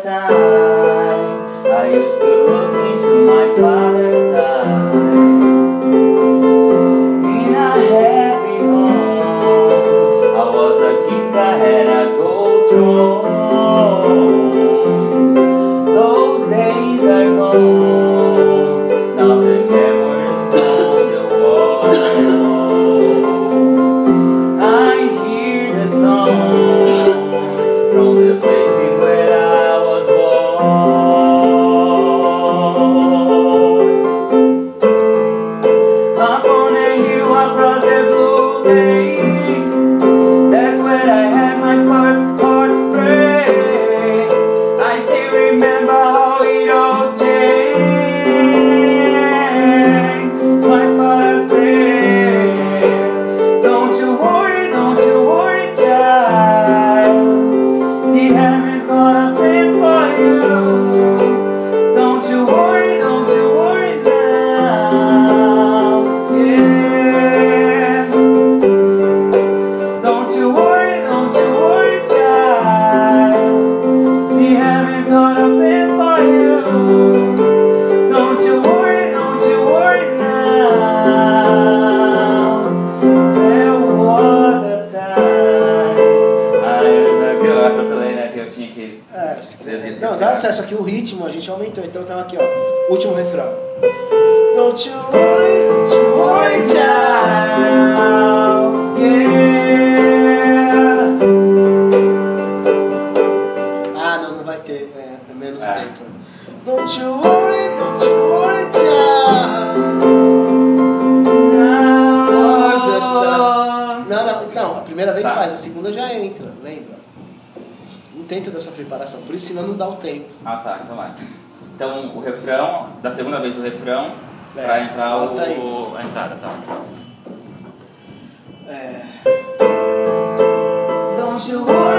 Time I used to look into my father's eyes in a happy home. I was a king, I had a gold throne. Those days are gone. Now the memories on the wall. I hear the song não, dá acesso aqui o ritmo, a gente aumentou, então tava aqui, ó. Último refrão. Don't you worry, you worry, child. Yeah. Ah, não, não vai ter, é, é menos É. tempo. Don't you worry, don't you worry, child. Now. Não, não, não, a primeira vez Tá. faz, a segunda já entra, lembra? Tenta dessa preparação, por isso senão não dá o tempo. Ah tá, então vai. Então o refrão, da segunda vez do refrão, É, pra entrar o, isso. a entrada, tá? É. Don't you worry,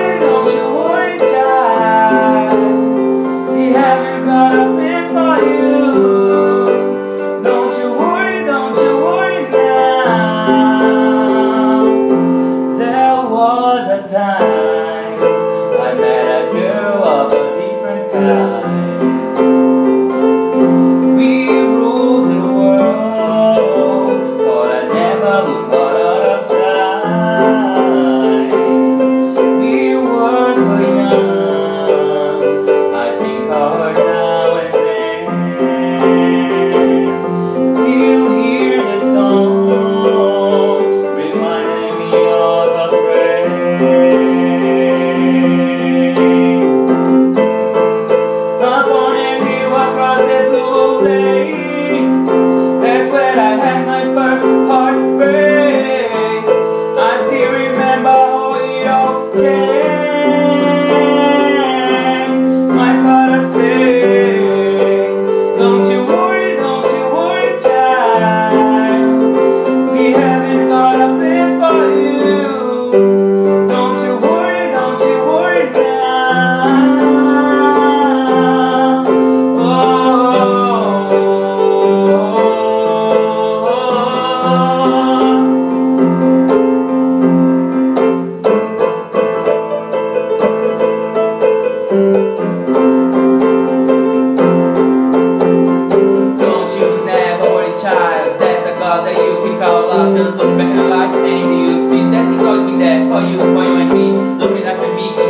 That's where I had my first heartbreak. I still remember how it all changed. My father said,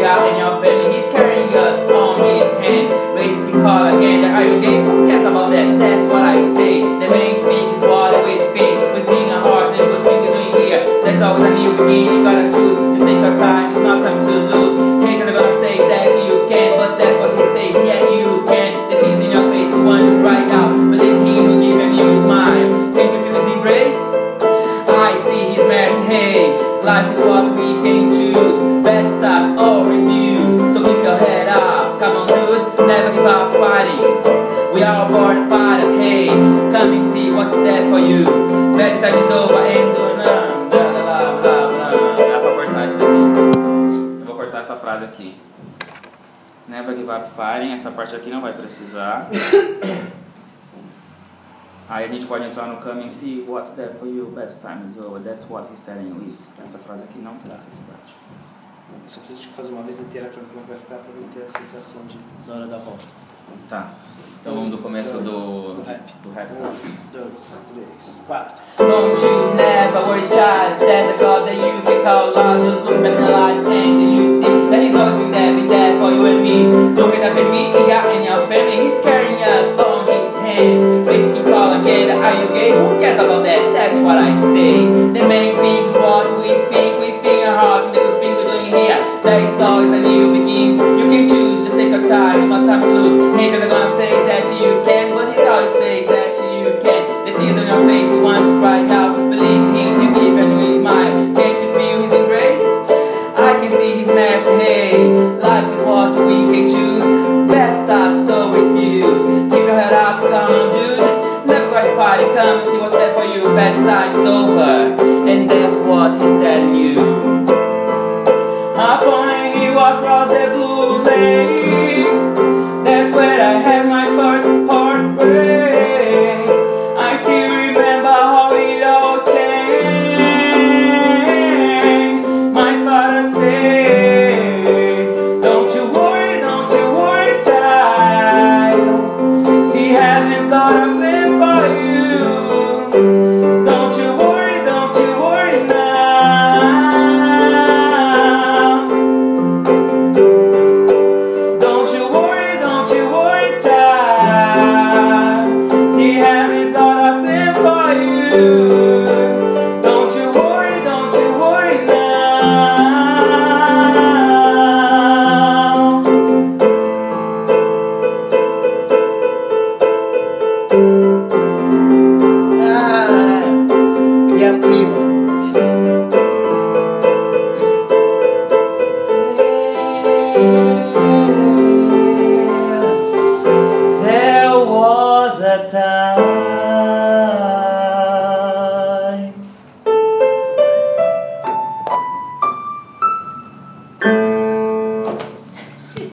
you and your family. He's carrying us on His hands. Places we call again. Are you gay? Who cares about that? That's what I say. Frase aqui. Never give up fighting. Essa parte aqui não vai precisar. Aí a gente pode entrar no come and see what's there for you, best time is over, that's what he's telling you. Isso, essa frase aqui não traz essa parte. só preciso tipo, fazer uma vez inteira ver como vai ficar pra não ter a sensação de na hora da volta. Tá. Então vamos do começo Dois, do, do rap. do rap. Um, dois, três, quatro. Don't you never worry, child. There's a see whatever you bedside's over And that's what he's telling you. Upon you across the blue lake That's where I had my fun. time.